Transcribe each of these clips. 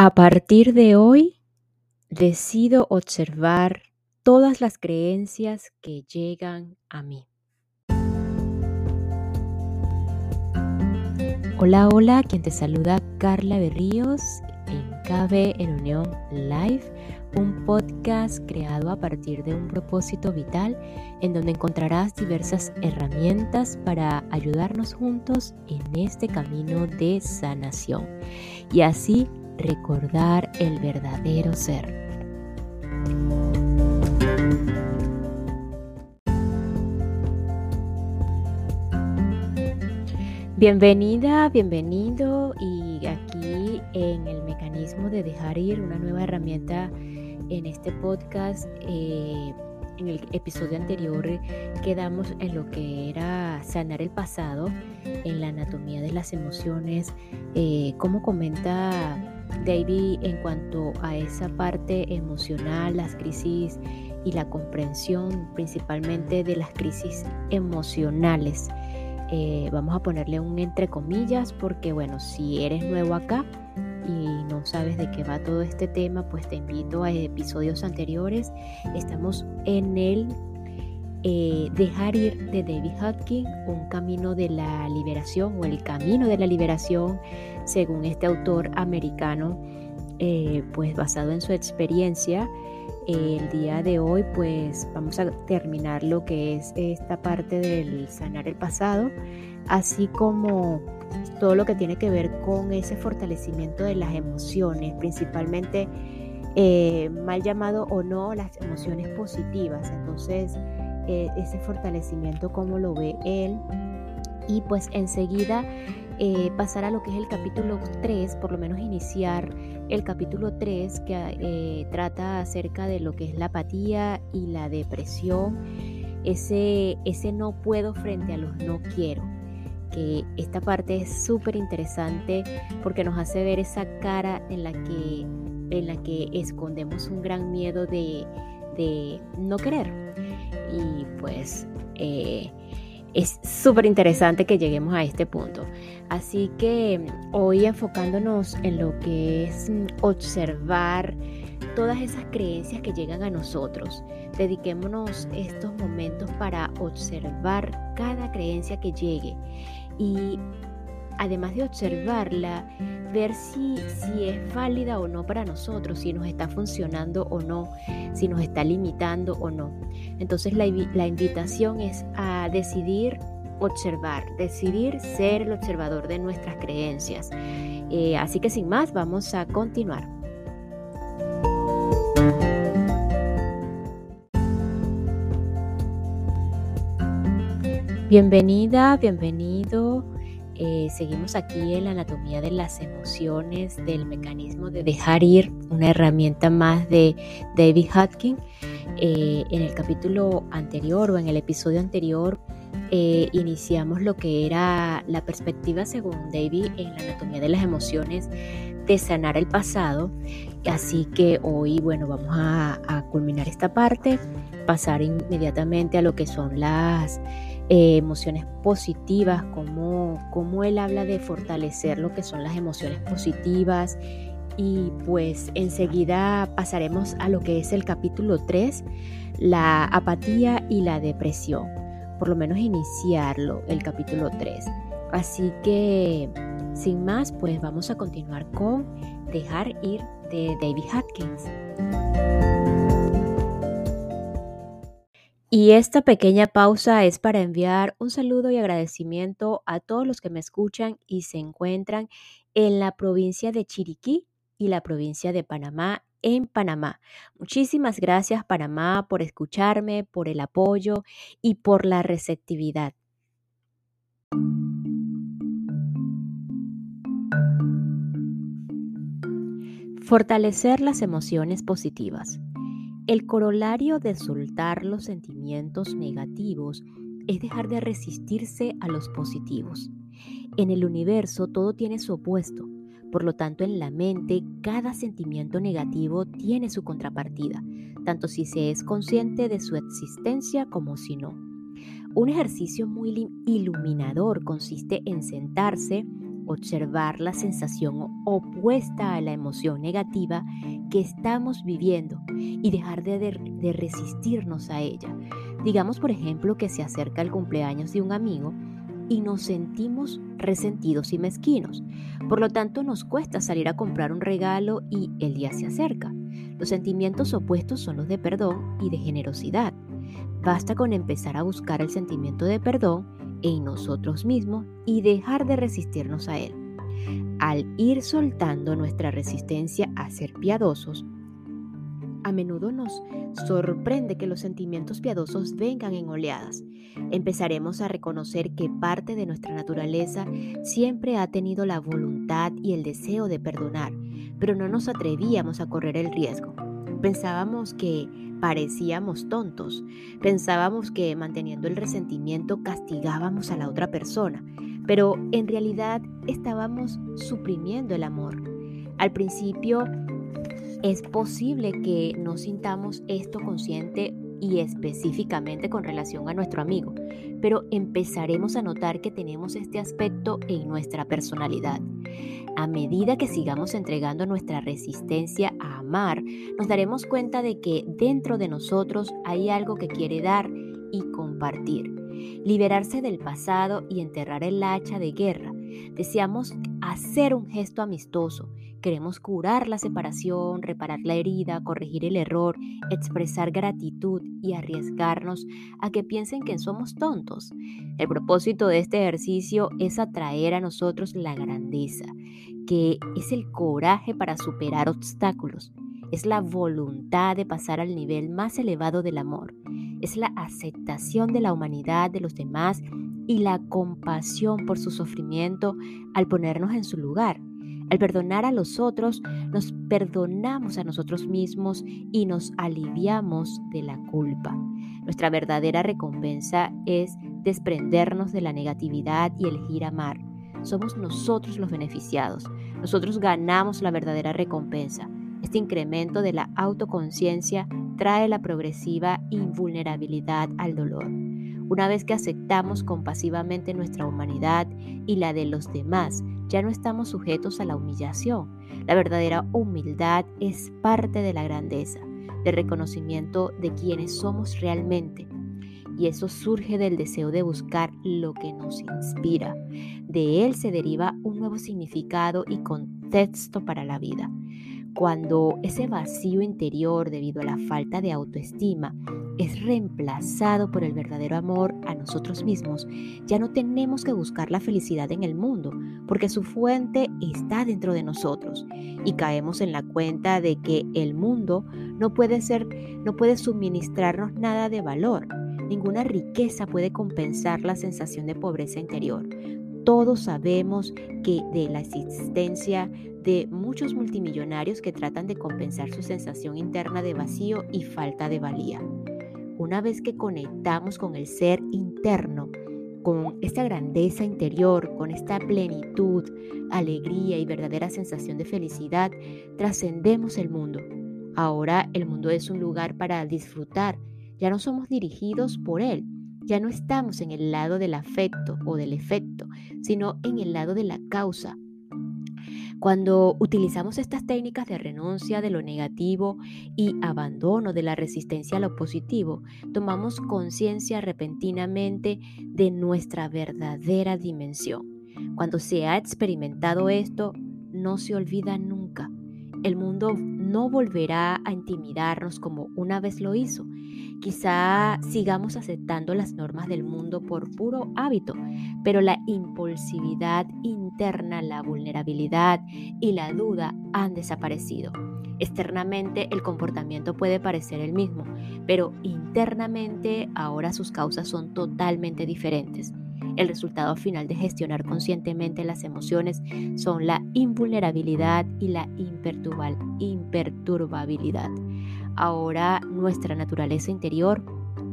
A partir de hoy, decido observar todas las creencias que llegan a mí. Hola, hola, quien te saluda Carla Berríos en KB en Unión Live, un podcast creado a partir de un propósito vital en donde encontrarás diversas herramientas para ayudarnos juntos en este camino de sanación y así recordar el verdadero ser. Bienvenida, bienvenido y aquí en el mecanismo de dejar ir una nueva herramienta en este podcast. Eh, en el episodio anterior quedamos en lo que era sanar el pasado, en la anatomía de las emociones, eh, como comenta David en cuanto a esa parte emocional, las crisis y la comprensión principalmente de las crisis emocionales. Eh, vamos a ponerle un entre comillas porque bueno, si eres nuevo acá y no sabes de qué va todo este tema, pues te invito a episodios anteriores. Estamos en el eh, Dejar ir de David Hopkins, un camino de la liberación o el camino de la liberación según este autor americano, eh, pues basado en su experiencia. el día de hoy pues vamos a terminar lo que es esta parte del sanar el pasado, así como todo lo que tiene que ver con ese fortalecimiento de las emociones, principalmente eh, mal llamado o no las emociones positivas. Entonces, eh, ese fortalecimiento, como lo ve él. Y pues enseguida eh, pasar a lo que es el capítulo 3, por lo menos iniciar el capítulo 3 que eh, trata acerca de lo que es la apatía y la depresión, ese, ese no puedo frente a los no quiero, que esta parte es súper interesante porque nos hace ver esa cara en la que, en la que escondemos un gran miedo de, de no querer. Y pues... Eh, es súper interesante que lleguemos a este punto. Así que hoy enfocándonos en lo que es mm, observar todas esas creencias que llegan a nosotros. Dediquémonos estos momentos para observar cada creencia que llegue y además de observarla, ver si, si es válida o no para nosotros, si nos está funcionando o no, si nos está limitando o no. Entonces la, invitación es a decidir observar, decidir ser el observador de nuestras creencias. Eh, así que sin más, vamos a continuar. Bienvenida, bienvenido eh, seguimos aquí en la anatomía de las emociones, del mecanismo de dejar ir, una herramienta más de David Hutkin. Eh, en el capítulo anterior o en el episodio anterior eh, iniciamos lo que era la perspectiva según David en la anatomía de las emociones de sanar el pasado. Así que hoy, bueno, vamos a, a culminar esta parte, pasar inmediatamente a lo que son las eh, emociones positivas, como, como él habla de fortalecer lo que son las emociones positivas. Y pues enseguida pasaremos a lo que es el capítulo 3, la apatía y la depresión. Por lo menos iniciarlo, el capítulo 3. Así que, sin más, pues vamos a continuar con Dejar ir de David Hopkins. Y esta pequeña pausa es para enviar un saludo y agradecimiento a todos los que me escuchan y se encuentran en la provincia de Chiriquí y la provincia de Panamá en Panamá. Muchísimas gracias Panamá por escucharme, por el apoyo y por la receptividad. Fortalecer las emociones positivas. El corolario de soltar los sentimientos negativos es dejar de resistirse a los positivos. En el universo todo tiene su opuesto, por lo tanto en la mente cada sentimiento negativo tiene su contrapartida, tanto si se es consciente de su existencia como si no. Un ejercicio muy iluminador consiste en sentarse observar la sensación opuesta a la emoción negativa que estamos viviendo y dejar de, resistirnos a ella. Digamos, por ejemplo, que se acerca el cumpleaños de un amigo y nos sentimos resentidos y mezquinos. Por lo tanto, nos cuesta salir a comprar un regalo y el día se acerca. Los sentimientos opuestos son los de perdón y de generosidad. Basta con empezar a buscar el sentimiento de perdón en nosotros mismos y dejar de resistirnos a él. Al ir soltando nuestra resistencia a ser piadosos, a menudo nos sorprende que los sentimientos piadosos vengan en oleadas. Empezaremos a reconocer que parte de nuestra naturaleza siempre ha tenido la voluntad y el deseo de perdonar, pero no nos atrevíamos a correr el riesgo. Pensábamos que parecíamos tontos, pensábamos que manteniendo el resentimiento castigábamos a la otra persona, pero en realidad estábamos suprimiendo el amor. Al principio es posible que no sintamos esto consciente y específicamente con relación a nuestro amigo, pero empezaremos a notar que tenemos este aspecto en nuestra personalidad. A medida que sigamos entregando nuestra resistencia a amar, nos daremos cuenta de que dentro de nosotros hay algo que quiere dar y compartir. Liberarse del pasado y enterrar el hacha de guerra. Deseamos hacer un gesto amistoso Queremos curar la separación, reparar la herida, corregir el error, expresar gratitud y arriesgarnos a que piensen que somos tontos. El propósito de este ejercicio es atraer a nosotros la grandeza, que es el coraje para superar obstáculos. Es la voluntad de pasar al nivel más elevado del amor. Es la aceptación de la humanidad de los demás y la compasión por su sufrimiento al ponernos en su lugar. Al perdonar a los otros, nos perdonamos a nosotros mismos y nos aliviamos de la culpa. Nuestra verdadera recompensa es desprendernos de la negatividad y elegir amar. Somos nosotros los beneficiados. Nosotros ganamos la verdadera recompensa. Este incremento de la autoconciencia trae la progresiva invulnerabilidad al dolor. Una vez que aceptamos compasivamente nuestra humanidad y la de los demás, ya no estamos sujetos a la humillación. La verdadera humildad es parte de la grandeza, del reconocimiento de quienes somos realmente. Y eso surge del deseo de buscar lo que nos inspira. De él se deriva un nuevo significado y contexto para la vida. Cuando ese vacío interior debido a la falta de autoestima es reemplazado por el verdadero amor a nosotros mismos, ya no tenemos que buscar la felicidad en el mundo, porque su fuente está dentro de nosotros y caemos en la cuenta de que el mundo no puede ser no puede suministrarnos nada de valor. Ninguna riqueza puede compensar la sensación de pobreza interior. Todos sabemos que de la existencia de muchos multimillonarios que tratan de compensar su sensación interna de vacío y falta de valía. Una vez que conectamos con el ser interno, con esta grandeza interior, con esta plenitud, alegría y verdadera sensación de felicidad, trascendemos el mundo. Ahora el mundo es un lugar para disfrutar, ya no somos dirigidos por él, ya no estamos en el lado del afecto o del efecto, sino en el lado de la causa, cuando utilizamos estas técnicas de renuncia de lo negativo y abandono de la resistencia a lo positivo, tomamos conciencia repentinamente de nuestra verdadera dimensión. Cuando se ha experimentado esto, no se olvida nunca. El mundo no volverá a intimidarnos como una vez lo hizo. Quizá sigamos aceptando las normas del mundo por puro hábito, pero la impulsividad interna, la vulnerabilidad y la duda han desaparecido. Externamente el comportamiento puede parecer el mismo, pero internamente ahora sus causas son totalmente diferentes. El resultado final de gestionar conscientemente las emociones son la invulnerabilidad y la imperturbabilidad. Ahora nuestra naturaleza interior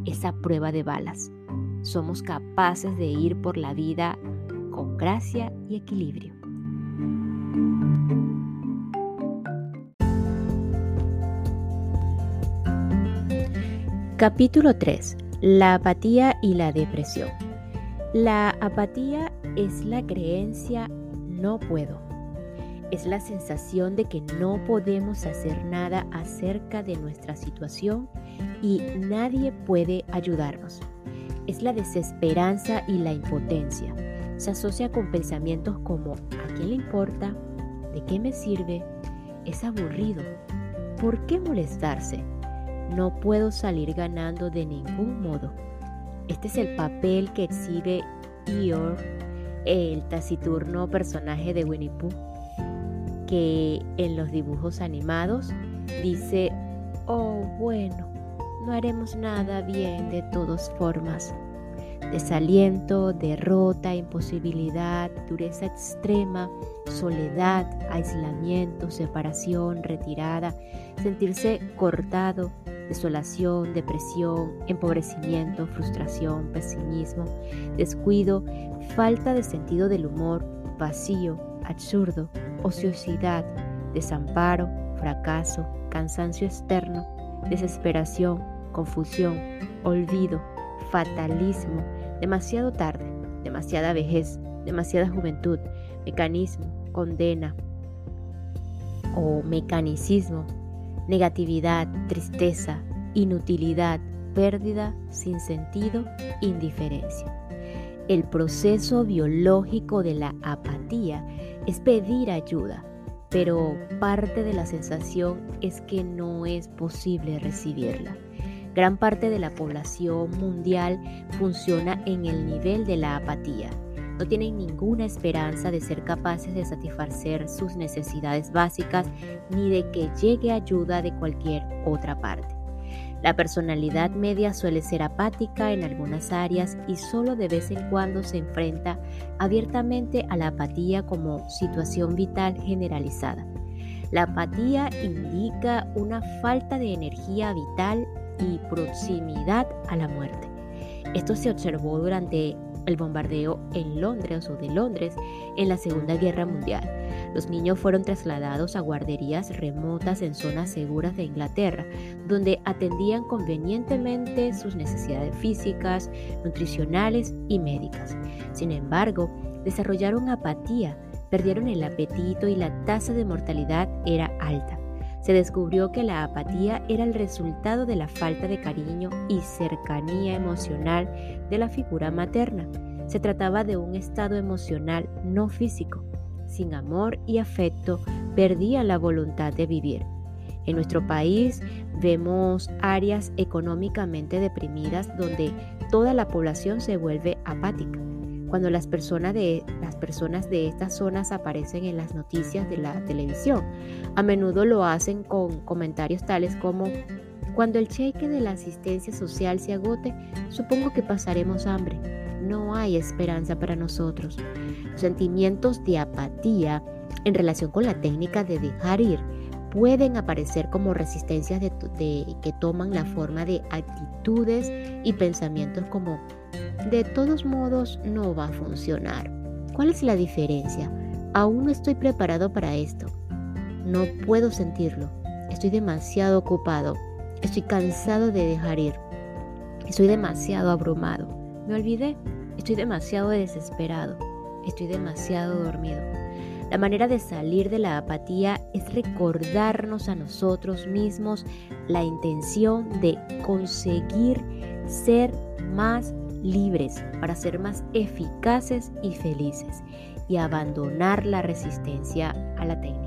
es a prueba de balas. Somos capaces de ir por la vida con gracia y equilibrio. Capítulo 3. La apatía y la depresión. La apatía es la creencia no puedo. Es la sensación de que no podemos hacer nada acerca de nuestra situación y nadie puede ayudarnos. Es la desesperanza y la impotencia. Se asocia con pensamientos como ¿a quién le importa? ¿De qué me sirve? Es aburrido. ¿Por qué molestarse? No puedo salir ganando de ningún modo. Este es el papel que exhibe Eeyore, el taciturno personaje de Winnie Pooh, que en los dibujos animados dice, oh bueno, no haremos nada bien de todas formas. Desaliento, derrota, imposibilidad, dureza extrema, soledad, aislamiento, separación, retirada, sentirse cortado, desolación, depresión, empobrecimiento, frustración, pesimismo, descuido, falta de sentido del humor, vacío, absurdo, ociosidad, desamparo, fracaso, cansancio externo, desesperación, confusión, olvido, fatalismo, demasiado tarde, demasiada vejez, demasiada juventud, mecanismo, condena o mecanicismo, negatividad, tristeza, inutilidad, pérdida, sin sentido, indiferencia. El proceso biológico de la apatía es pedir ayuda, pero parte de la sensación es que no es posible recibirla. Gran parte de la población mundial funciona en el nivel de la apatía no tienen ninguna esperanza de ser capaces de satisfacer sus necesidades básicas ni de que llegue ayuda de cualquier otra parte. La personalidad media suele ser apática en algunas áreas y solo de vez en cuando se enfrenta abiertamente a la apatía como situación vital generalizada. La apatía indica una falta de energía vital y proximidad a la muerte. Esto se observó durante el bombardeo en Londres o de Londres en la Segunda Guerra Mundial. Los niños fueron trasladados a guarderías remotas en zonas seguras de Inglaterra, donde atendían convenientemente sus necesidades físicas, nutricionales y médicas. Sin embargo, desarrollaron apatía, perdieron el apetito y la tasa de mortalidad era alta se descubrió que la apatía era el resultado de la falta de cariño y cercanía emocional de la figura materna. Se trataba de un estado emocional no físico. Sin amor y afecto, perdía la voluntad de vivir. En nuestro país vemos áreas económicamente deprimidas donde toda la población se vuelve apática. Cuando las personas de, las personas de estas zonas aparecen en las noticias de la televisión, a menudo lo hacen con comentarios tales como, cuando el cheque de la asistencia social se agote, supongo que pasaremos hambre. No hay esperanza para nosotros. Sentimientos de apatía en relación con la técnica de dejar ir pueden aparecer como resistencias de, que toman la forma de actitudes y pensamientos como de todos modos no va a funcionar. ¿Cuál es la diferencia? Aún no estoy preparado para esto. No puedo sentirlo. Estoy demasiado ocupado. Estoy cansado de dejar ir. Estoy demasiado abrumado. Me olvidé. Estoy demasiado desesperado. Estoy demasiado dormido. La manera de salir de la apatía es recordarnos a nosotros mismos la intención de conseguir ser más libres para ser más eficaces y felices y abandonar la resistencia a la técnica.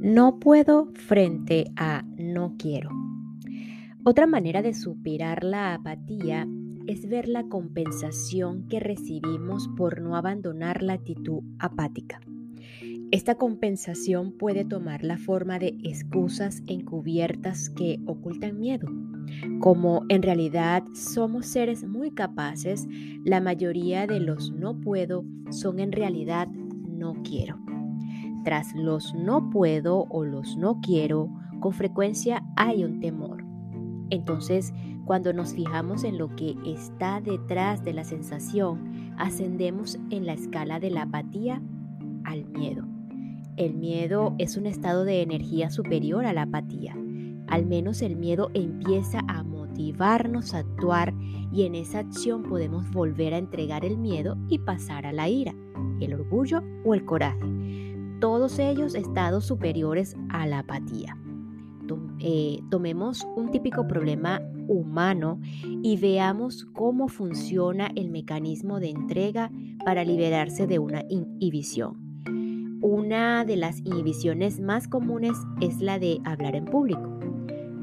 No puedo frente a no quiero. Otra manera de superar la apatía es ver la compensación que recibimos por no abandonar la actitud apática. Esta compensación puede tomar la forma de excusas encubiertas que ocultan miedo. Como en realidad somos seres muy capaces, la mayoría de los no puedo son en realidad no quiero. Tras los no puedo o los no quiero, con frecuencia hay un temor. Entonces, cuando nos fijamos en lo que está detrás de la sensación, ascendemos en la escala de la apatía al miedo. El miedo es un estado de energía superior a la apatía. Al menos el miedo empieza a motivarnos a actuar y en esa acción podemos volver a entregar el miedo y pasar a la ira, el orgullo o el coraje. Todos ellos estados superiores a la apatía. Eh, tomemos un típico problema humano y veamos cómo funciona el mecanismo de entrega para liberarse de una inhibición. Una de las inhibiciones más comunes es la de hablar en público.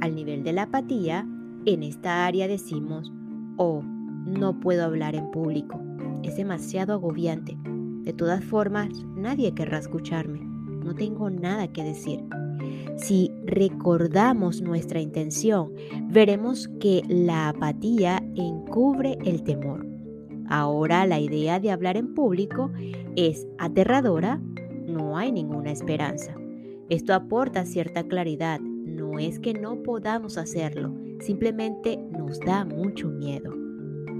Al nivel de la apatía, en esta área decimos, oh, no puedo hablar en público, es demasiado agobiante. De todas formas, nadie querrá escucharme, no tengo nada que decir. Si recordamos nuestra intención, veremos que la apatía encubre el temor. Ahora la idea de hablar en público es aterradora, no hay ninguna esperanza. Esto aporta cierta claridad, no es que no podamos hacerlo, simplemente nos da mucho miedo.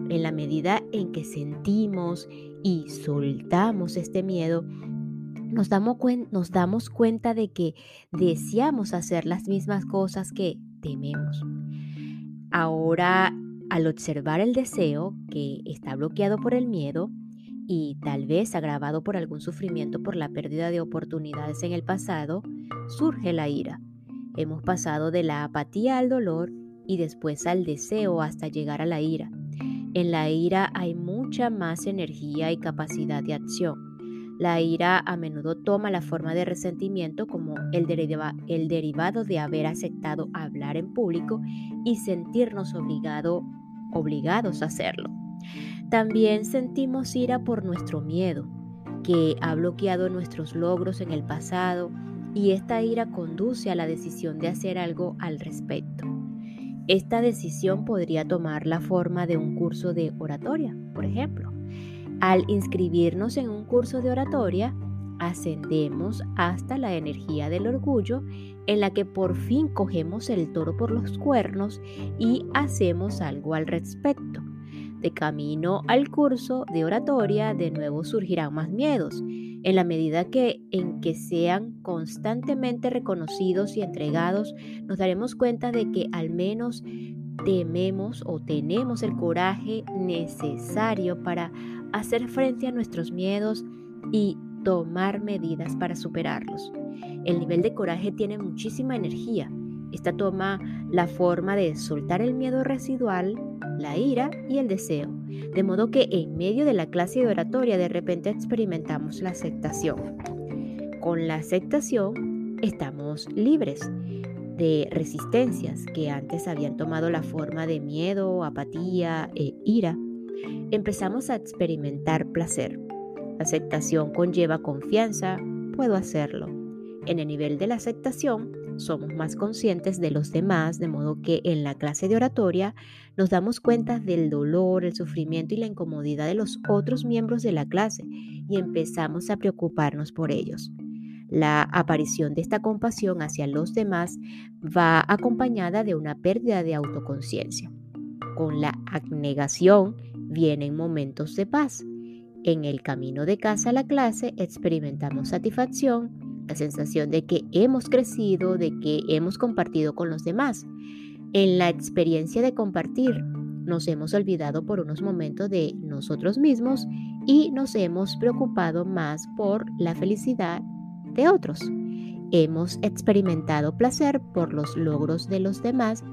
En la medida en que sentimos y soltamos este miedo, nos damos, cuenta de que deseamos hacer las mismas cosas que tememos. Ahora, al observar el deseo que está bloqueado por el miedo y tal vez agravado por algún sufrimiento por la pérdida de oportunidades en el pasado, surge la ira. Hemos pasado de la apatía al dolor y después al deseo hasta llegar a la ira. En la ira hay mucha más energía y capacidad de acción. La ira a menudo toma la forma de resentimiento como el, derivado de haber aceptado hablar en público y sentirnos obligado, obligados a hacerlo. También sentimos ira por nuestro miedo, que ha bloqueado nuestros logros en el pasado y esta ira conduce a la decisión de hacer algo al respecto. Esta decisión podría tomar la forma de un curso de oratoria, por ejemplo. Al inscribirnos en un curso de oratoria, ascendemos hasta la energía del orgullo en la que por fin cogemos el toro por los cuernos y hacemos algo al respecto. De camino al curso de oratoria, de nuevo surgirán más miedos, en la medida que en que sean constantemente reconocidos y entregados, nos daremos cuenta de que al menos tememos o tenemos el coraje necesario para hacer frente a nuestros miedos y tomar medidas para superarlos. El nivel de coraje tiene muchísima energía. Esta toma la forma de soltar el miedo residual la ira y el deseo. De modo que en medio de la clase de oratoria de repente experimentamos la aceptación. Con la aceptación estamos libres de resistencias que antes habían tomado la forma de miedo, apatía e ira. Empezamos a experimentar placer. La aceptación conlleva confianza, puedo hacerlo. En el nivel de la aceptación, somos más conscientes de los demás, de modo que en la clase de oratoria nos damos cuenta del dolor, el sufrimiento y la incomodidad de los otros miembros de la clase y empezamos a preocuparnos por ellos. La aparición de esta compasión hacia los demás va acompañada de una pérdida de autoconciencia. Con la abnegación vienen momentos de paz. En el camino de casa a la clase experimentamos satisfacción, la sensación de que hemos crecido, de que hemos compartido con los demás. En la experiencia de compartir, nos hemos olvidado por unos momentos de nosotros mismos y nos hemos preocupado más por la felicidad de otros. Hemos experimentado placer por los logros de los demás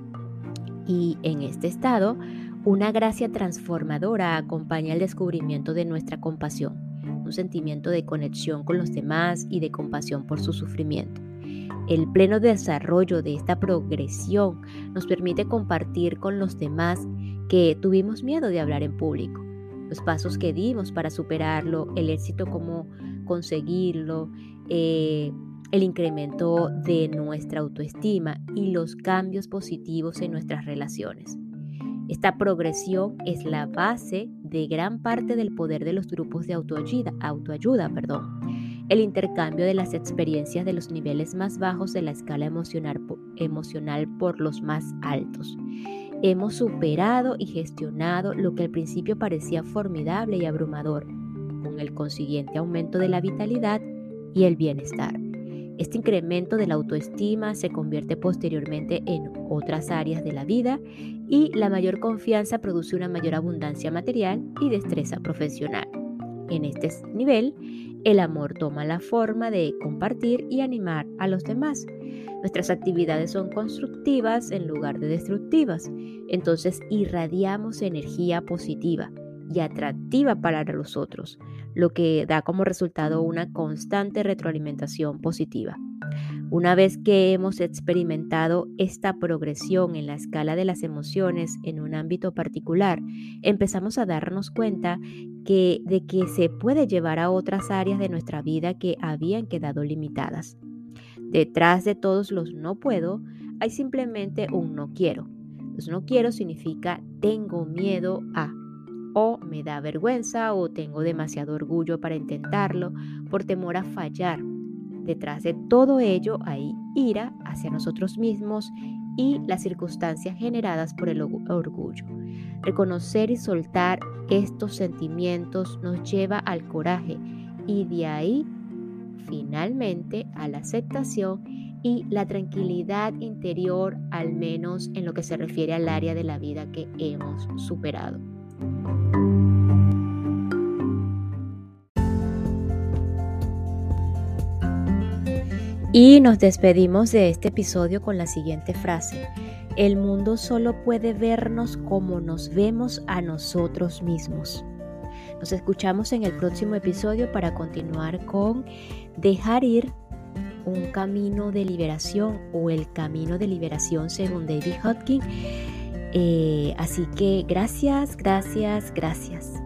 y en este estado, una gracia transformadora acompaña el descubrimiento de nuestra compasión un sentimiento de conexión con los demás y de compasión por su sufrimiento. El pleno desarrollo de esta progresión nos permite compartir con los demás que tuvimos miedo de hablar en público, los pasos que dimos para superarlo, el éxito como conseguirlo, eh, el incremento de nuestra autoestima y los cambios positivos en nuestras relaciones. Esta progresión es la base de gran parte del poder de los grupos de autoayuda, autoayuda perdón. el intercambio de las experiencias de los niveles más bajos de la escala emocional, emocional por los más altos. Hemos superado y gestionado lo que al principio parecía formidable y abrumador, con el consiguiente aumento de la vitalidad y el bienestar. Este incremento de la autoestima se convierte posteriormente en otras áreas de la vida y la mayor confianza produce una mayor abundancia material y destreza profesional. En este nivel, el amor toma la forma de compartir y animar a los demás. Nuestras actividades son constructivas en lugar de destructivas, entonces irradiamos energía positiva y atractiva para los otros, lo que da como resultado una constante retroalimentación positiva. Una vez que hemos experimentado esta progresión en la escala de las emociones en un ámbito particular, empezamos a darnos cuenta que, de que se puede llevar a otras áreas de nuestra vida que habían quedado limitadas. Detrás de todos los no puedo hay simplemente un no quiero. Los no quiero significa tengo miedo a o me da vergüenza o tengo demasiado orgullo para intentarlo por temor a fallar. Detrás de todo ello hay ira hacia nosotros mismos y las circunstancias generadas por el orgullo. Reconocer y soltar estos sentimientos nos lleva al coraje y de ahí finalmente a la aceptación y la tranquilidad interior, al menos en lo que se refiere al área de la vida que hemos superado. Y nos despedimos de este episodio con la siguiente frase. El mundo solo puede vernos como nos vemos a nosotros mismos. Nos escuchamos en el próximo episodio para continuar con dejar ir un camino de liberación o el camino de liberación según David Hodgkin. Eh, así que gracias, gracias, gracias.